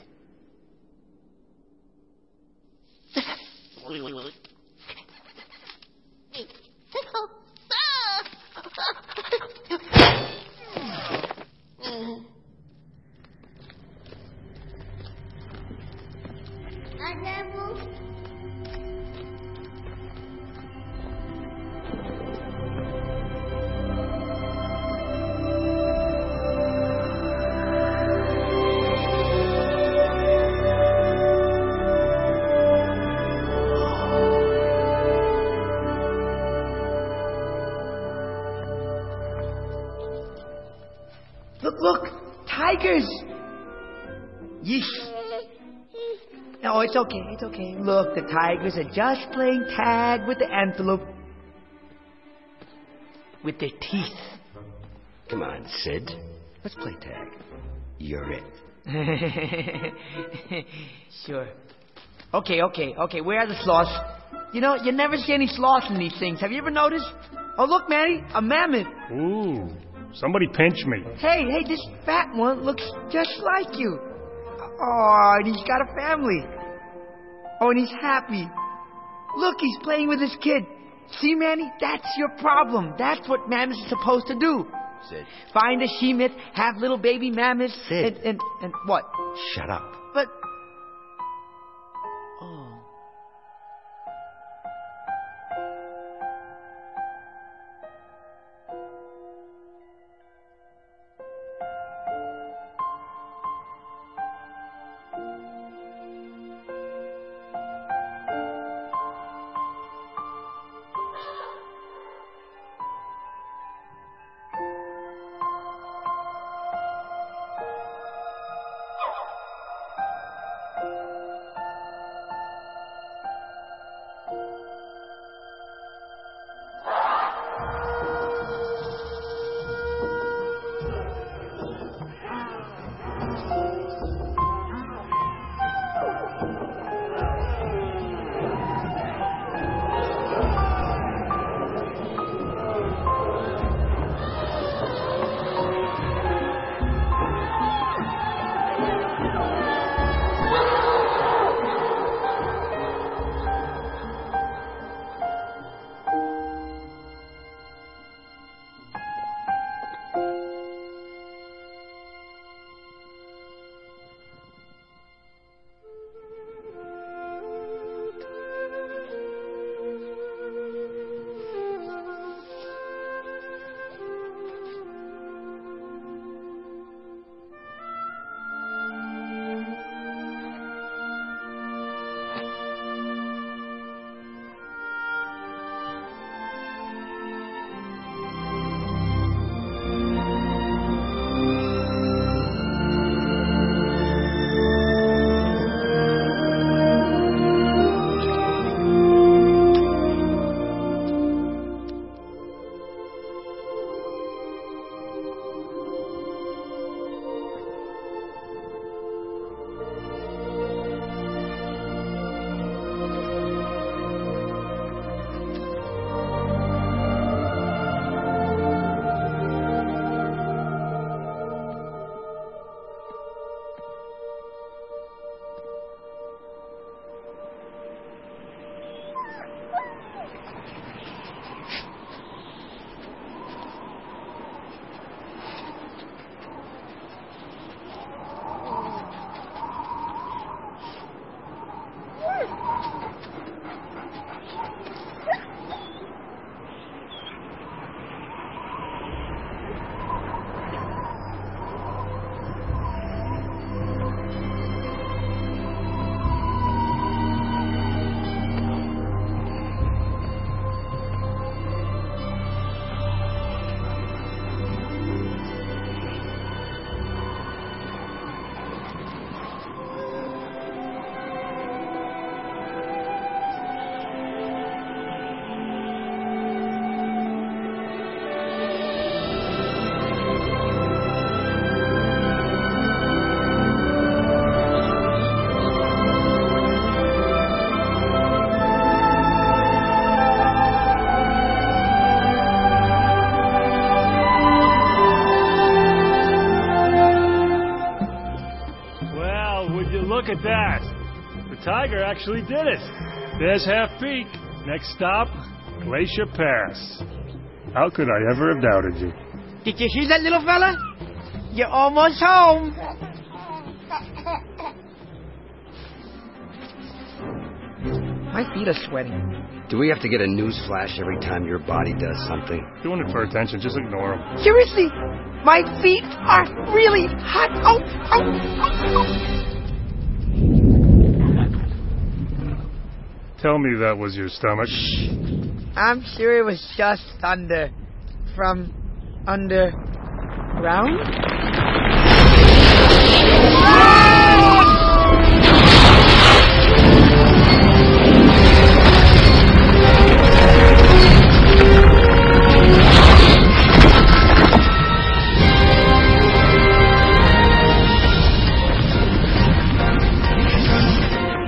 [SPEAKER 7] Okay, it's okay. Look, the tigers are just playing tag with the antelope. With their teeth.
[SPEAKER 10] Come on, Sid. Let's play tag. You're it.
[SPEAKER 7] sure. Okay, okay, okay. Where are the sloths? You know, you never see any sloths in these things. Have you ever noticed? Oh, look, Manny, a mammoth.
[SPEAKER 1] Ooh, somebody pinch me.
[SPEAKER 7] Hey, hey, this fat one looks just like you. Oh, and he's got a family. Oh, and he's happy. Look, he's playing with his kid. See, Manny, that's your problem. That's what mammoths are supposed to do.
[SPEAKER 10] Sid.
[SPEAKER 7] Find a she-myth, have little baby mammoths,
[SPEAKER 10] Sid.
[SPEAKER 7] and, and, and what?
[SPEAKER 10] Shut up.
[SPEAKER 7] But...
[SPEAKER 1] tiger actually did it. There's Half Peak. Next stop, Glacier Pass. How could I ever have doubted you?
[SPEAKER 7] Did you hear that, little fella? You're almost home. My feet are sweating.
[SPEAKER 10] Do we have to get a news flash every time your body does something?
[SPEAKER 1] Doing it for attention, just ignore him.
[SPEAKER 7] Seriously, my feet are really hot. Oh, oh, oh, oh.
[SPEAKER 1] Tell me that was your stomach.
[SPEAKER 7] I'm sure it was just thunder from underground.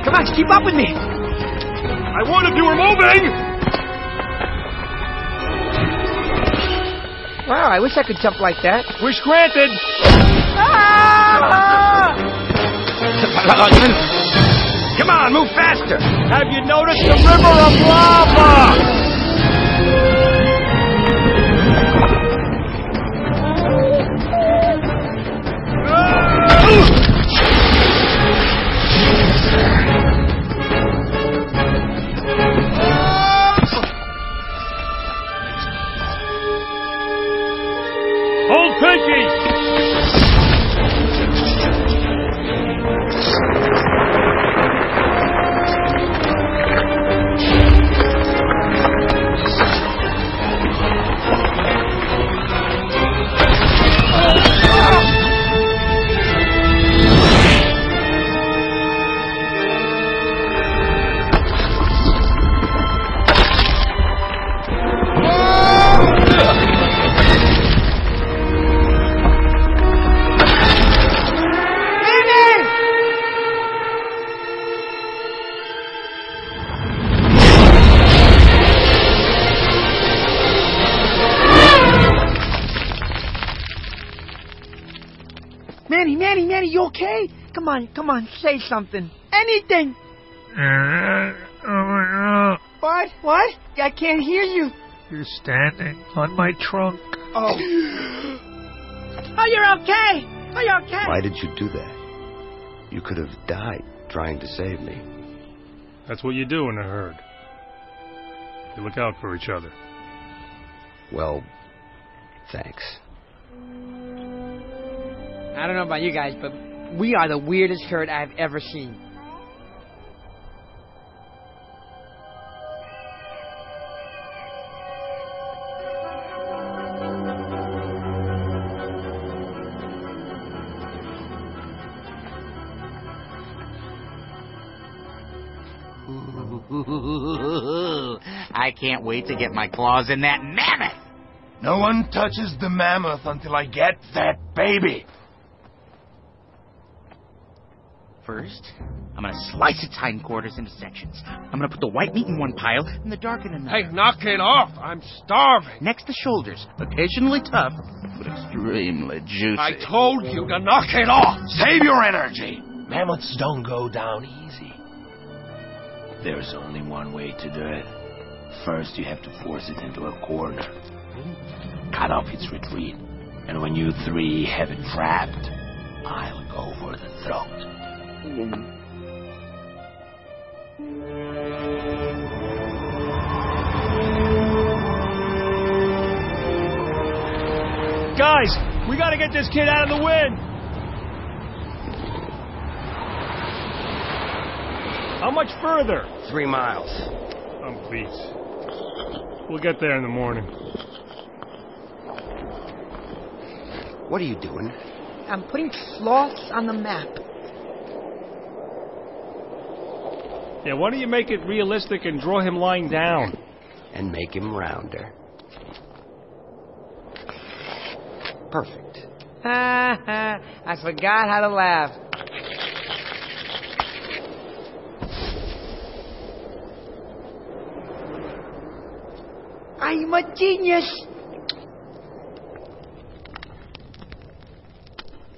[SPEAKER 7] Come on, keep up with me.
[SPEAKER 1] I wanted you were moving!
[SPEAKER 7] Wow, I wish I could jump like that.
[SPEAKER 1] Wish granted! Ah!
[SPEAKER 10] Come on, move faster!
[SPEAKER 1] Have you noticed the river of lava?
[SPEAKER 7] On, come on, say something. Anything. What? What? I can't hear you.
[SPEAKER 24] You're standing on my trunk.
[SPEAKER 7] Oh. Oh, you're okay. Oh, you're okay.
[SPEAKER 10] Why did you do that? You could have died trying to save me.
[SPEAKER 1] That's what you do in a herd. You look out for each other.
[SPEAKER 10] Well, thanks.
[SPEAKER 7] I don't know about you guys, but we are the weirdest herd I've ever seen.
[SPEAKER 18] I can't wait to get my claws in that mammoth.
[SPEAKER 12] No one touches the mammoth until I get that baby.
[SPEAKER 18] First, I'm gonna slice its hindquarters into sections. I'm gonna put the white meat in one pile and the dark in another.
[SPEAKER 25] Hey, knock it off. I'm starving.
[SPEAKER 18] Next, the shoulders. Occasionally tough, but extremely juicy.
[SPEAKER 25] I told you to knock it off.
[SPEAKER 12] Save your energy. Mammoths don't go down easy. There's only one way to do it. First, you have to force it into a corner. Cut off its retreat. And when you three have it trapped, I'll go for the throat.
[SPEAKER 3] Guys, we gotta get this kid out of the wind. How much further?
[SPEAKER 10] Three miles.
[SPEAKER 1] Oh, Some beats. We'll get there in the morning.
[SPEAKER 10] What are you doing?
[SPEAKER 7] I'm putting sloths on the map.
[SPEAKER 1] Yeah, why don't you make it realistic and draw him lying down?
[SPEAKER 10] And make him rounder. Perfect.
[SPEAKER 7] Ha ha! I forgot how to laugh. I'm a genius.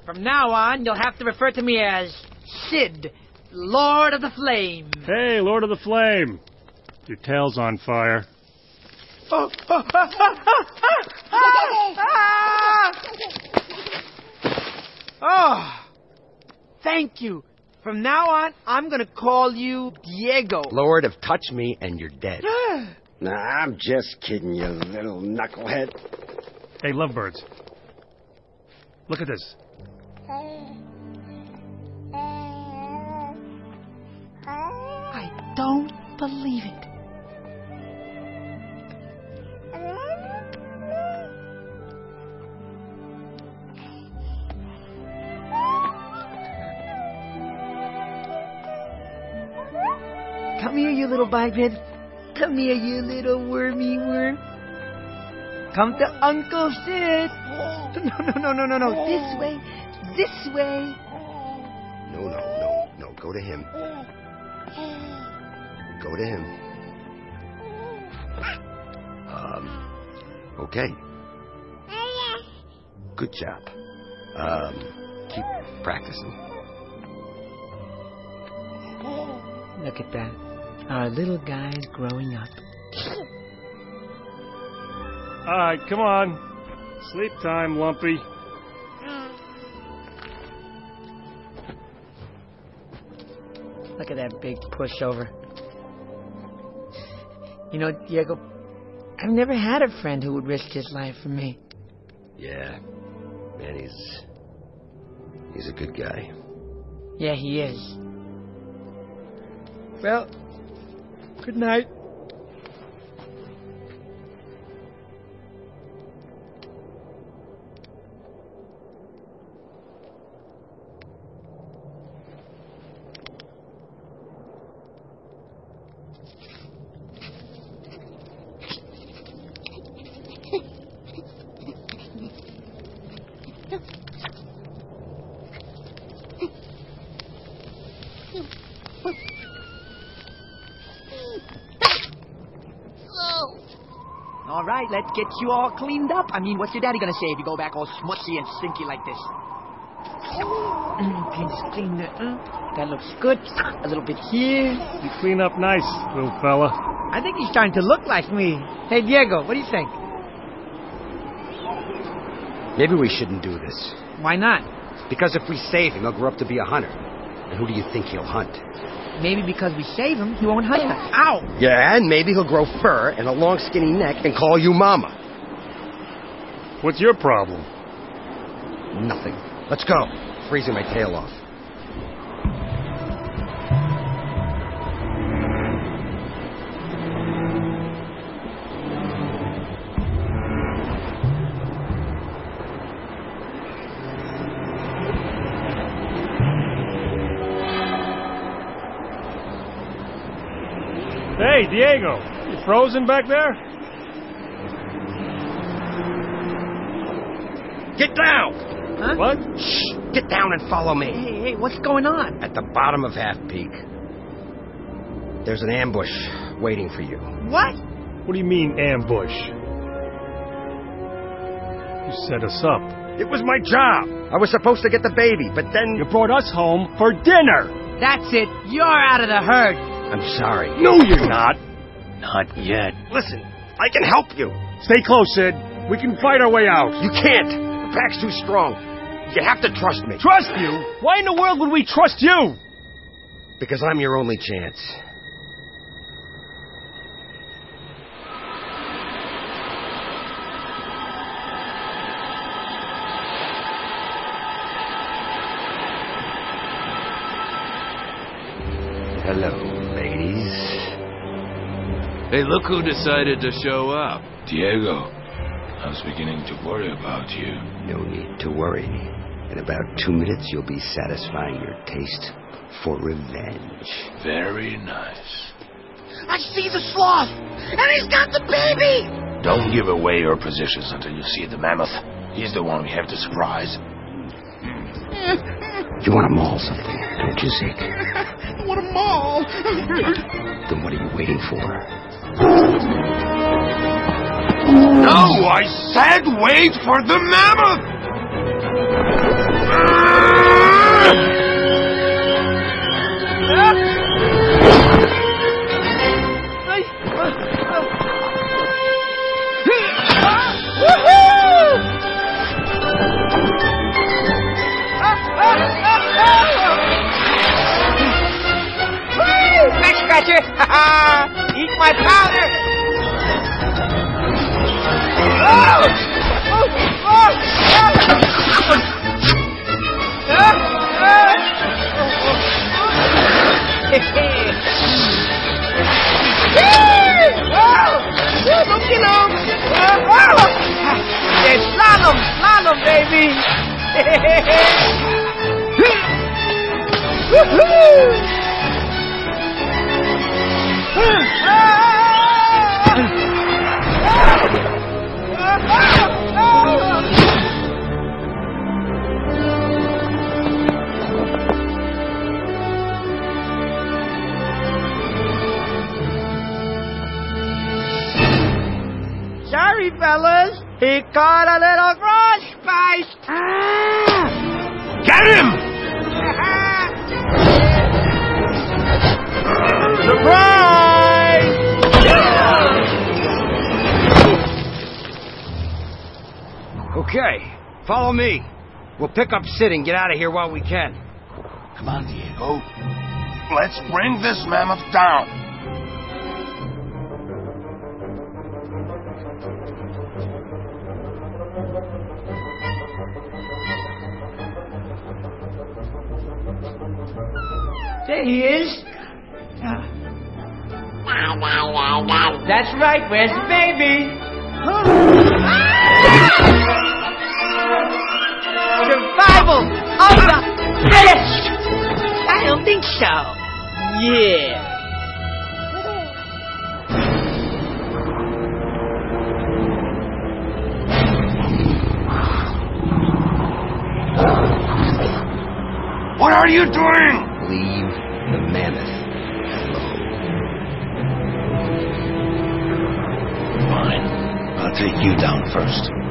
[SPEAKER 7] From now on, you'll have to refer to me as Sid, Lord of the Flame.
[SPEAKER 1] Hey, Lord of the Flame. Your tail's on fire.
[SPEAKER 7] Oh, oh, ah, ah, ah, ah. oh, thank you. From now on, I'm gonna call you Diego.
[SPEAKER 10] Lord of Touch Me and you're dead. nah, I'm just kidding, you little knucklehead.
[SPEAKER 1] Hey, lovebirds. Look at this.
[SPEAKER 7] Don't believe it. Come here, you little biped. Come here, you little wormy worm. Come to Uncle Sid. No, no, no, no, no, no. This way. This way.
[SPEAKER 10] No, no, no, no. Go to him. Go to him. Um, okay. Good job. Um, keep practicing.
[SPEAKER 7] Look at that. Our little guy's growing up.
[SPEAKER 1] All right, come on. Sleep time, Lumpy.
[SPEAKER 7] Look at that big pushover. You know, Diego, I've never had a friend who would risk his life for me.
[SPEAKER 10] Yeah. Man, he's. He's a good guy.
[SPEAKER 7] Yeah, he is. Well, good night. Get you all cleaned up. I mean, what's your daddy gonna say if you go back all smutsy and stinky like this? Mm, Paint's clean there. Uh, that looks good. A little bit here.
[SPEAKER 1] You clean up nice, little fella.
[SPEAKER 7] I think he's starting to look like me. Hey, Diego, what do you think?
[SPEAKER 10] Maybe we shouldn't do this.
[SPEAKER 7] Why not?
[SPEAKER 10] Because if we save him, he'll grow up to be a hunter. And who do you think he'll hunt?
[SPEAKER 7] Maybe because we save him, he won't hunt us. Ow!
[SPEAKER 10] Yeah, and maybe he'll grow fur and a long skinny neck and call you mama.
[SPEAKER 1] What's your problem?
[SPEAKER 10] Nothing. Let's go. Freezing my tail off.
[SPEAKER 1] Hey, Diego. You frozen back there?
[SPEAKER 10] Get down!
[SPEAKER 7] Huh?
[SPEAKER 1] What?
[SPEAKER 10] Shh! Get down and follow me.
[SPEAKER 7] Hey, hey, what's going on?
[SPEAKER 10] At the bottom of Half Peak, there's an ambush waiting for you.
[SPEAKER 7] What?
[SPEAKER 1] What do you mean, ambush? You set us up.
[SPEAKER 10] It was my job. I was supposed to get the baby, but then.
[SPEAKER 1] You brought us home for dinner.
[SPEAKER 7] That's it. You're out of the herd.
[SPEAKER 10] I'm sorry.
[SPEAKER 1] No, you're not.
[SPEAKER 12] Not yet.
[SPEAKER 10] Listen, I can help you.
[SPEAKER 1] Stay close, Sid. We can fight our way out.
[SPEAKER 10] You can't. The pack's too strong. You have to trust me.
[SPEAKER 1] Trust you? Why in the world would we trust you?
[SPEAKER 10] Because I'm your only chance. Hello, ladies.
[SPEAKER 19] Hey, look who decided to show up.
[SPEAKER 12] Diego, I was beginning to worry about you.
[SPEAKER 10] No need to worry. In about two minutes, you'll be satisfying your taste for revenge.
[SPEAKER 12] Very nice.
[SPEAKER 18] I see the sloth, and he's got the baby.
[SPEAKER 12] Don't give away your positions until you see the mammoth. He's the one we have to surprise.
[SPEAKER 10] You want to maul something, don't you, Zeke?
[SPEAKER 18] I want a mall.
[SPEAKER 10] Then what are you waiting for?
[SPEAKER 12] No, I said wait for the mammoth! Woohoo!
[SPEAKER 7] Scratcher! Eat my powder! Oh! Oh! Oh! Slalom! Slalom, baby!
[SPEAKER 10] pick up Sid and get out of here while we can.
[SPEAKER 12] Come on, Diego. Let's bring this mammoth down.
[SPEAKER 7] There he is. That's right. Where's the baby? Survival of the fittest. I don't think so. Yeah.
[SPEAKER 12] What are you doing?
[SPEAKER 10] Leave the mammoth alone.
[SPEAKER 12] Fine. I'll take you down first.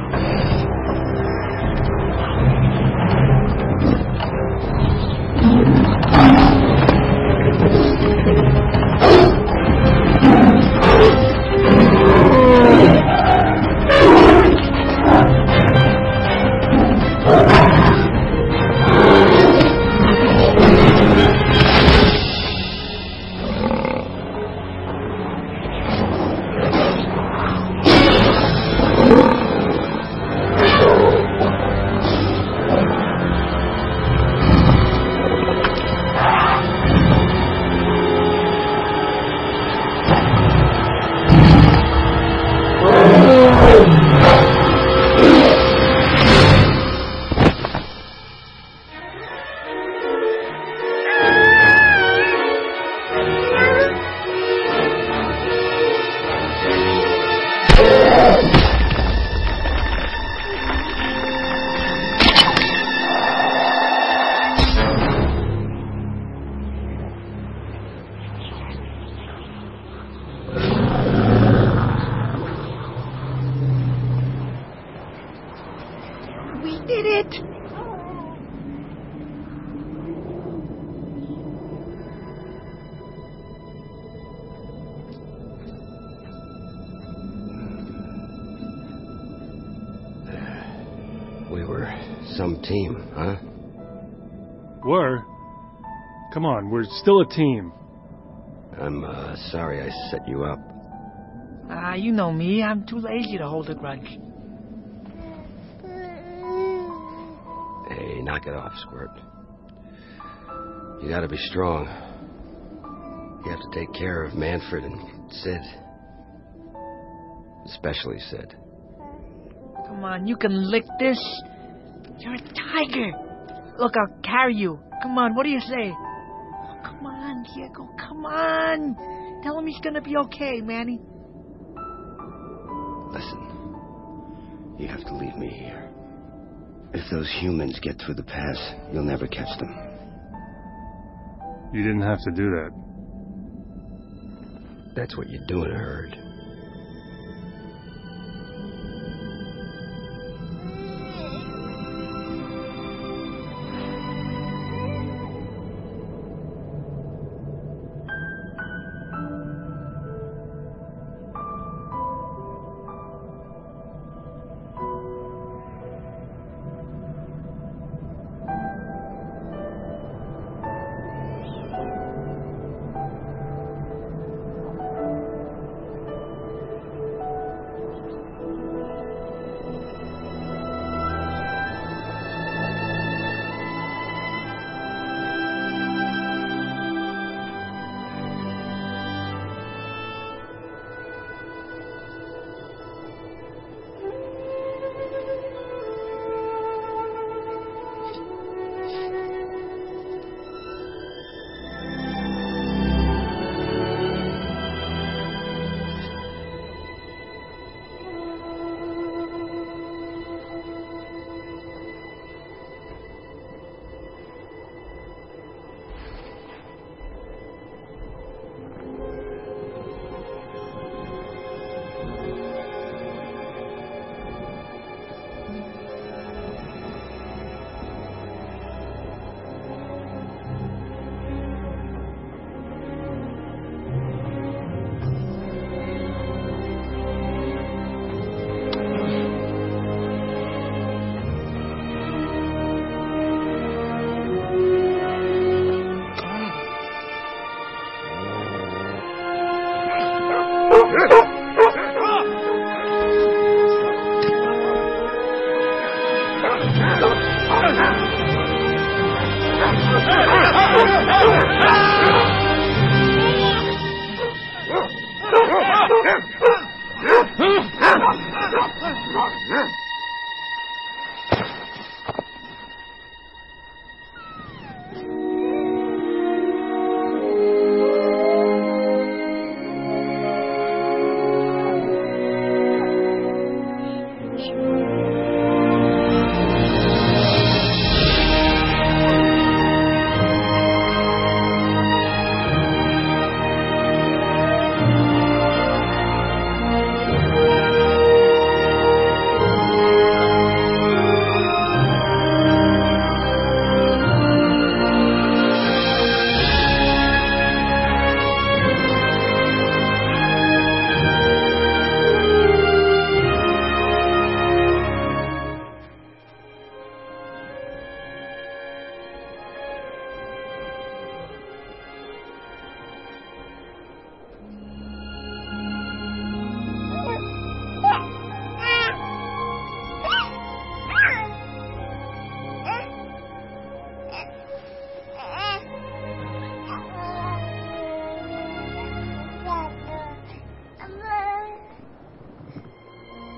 [SPEAKER 1] Come on, we're still a team.
[SPEAKER 10] I'm uh, sorry I set you up.
[SPEAKER 7] Ah, you know me. I'm too lazy to hold a grudge.
[SPEAKER 10] Hey, knock it off, Squirt. You gotta be strong. You have to take care of Manfred and Sid. Especially Sid.
[SPEAKER 7] Come on, you can lick this. You're a tiger. Look, I'll carry you. Come on, what do you say? Oh, come on, Diego, come on. Tell him he's gonna be okay, Manny.
[SPEAKER 10] Listen, you have to leave me here. If those humans get through the pass, you'll never catch them.
[SPEAKER 1] You didn't have to do that.
[SPEAKER 10] That's what you do in a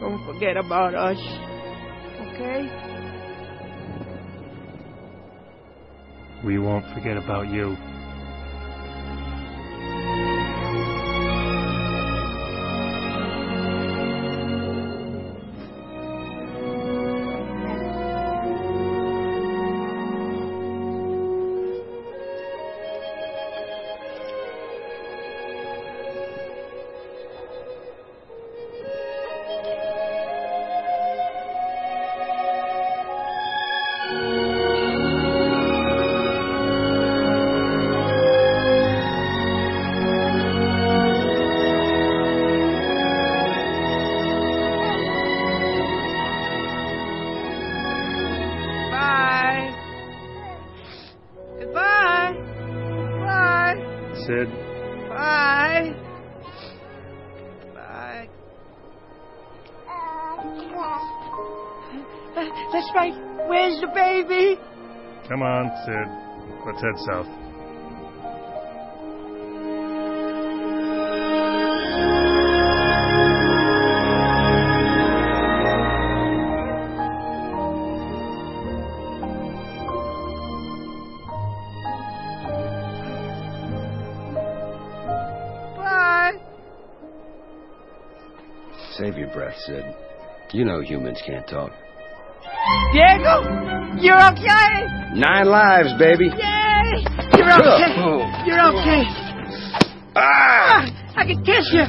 [SPEAKER 7] Don't forget about us. Okay?
[SPEAKER 1] We won't forget about you. Let's head south.
[SPEAKER 7] Bye.
[SPEAKER 10] Save your breath, Sid. You know humans can't talk.
[SPEAKER 7] Diego, you're okay.
[SPEAKER 10] Nine lives, baby.
[SPEAKER 7] Yay! You're okay. You're okay. Ah! I can kiss you.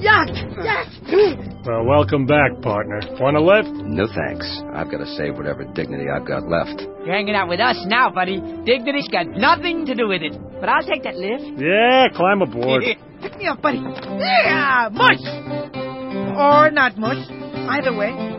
[SPEAKER 7] Yuck! Yuck!
[SPEAKER 1] Well, welcome back, partner. Want a lift?
[SPEAKER 10] No thanks. I've got to save whatever dignity I've got left.
[SPEAKER 7] You're hanging out with us now, buddy. Dignity's got nothing to do with it. But I'll take that lift.
[SPEAKER 1] Yeah, climb aboard.
[SPEAKER 7] Pick me up, buddy. Yeah, mush. Or not mush. Either way.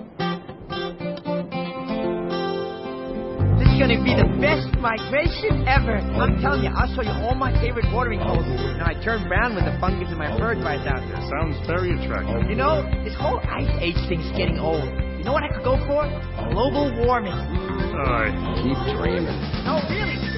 [SPEAKER 7] This gonna be the best migration ever. I'm telling you, I'll show you all my favorite watering holes. Now I turn brown when the fungus in my fur dries out.
[SPEAKER 1] Sounds very attractive.
[SPEAKER 7] You know, this whole ice age thing's getting old. You know what I could go for? Global warming.
[SPEAKER 1] Alright.
[SPEAKER 10] Keep dreaming.
[SPEAKER 7] No, really.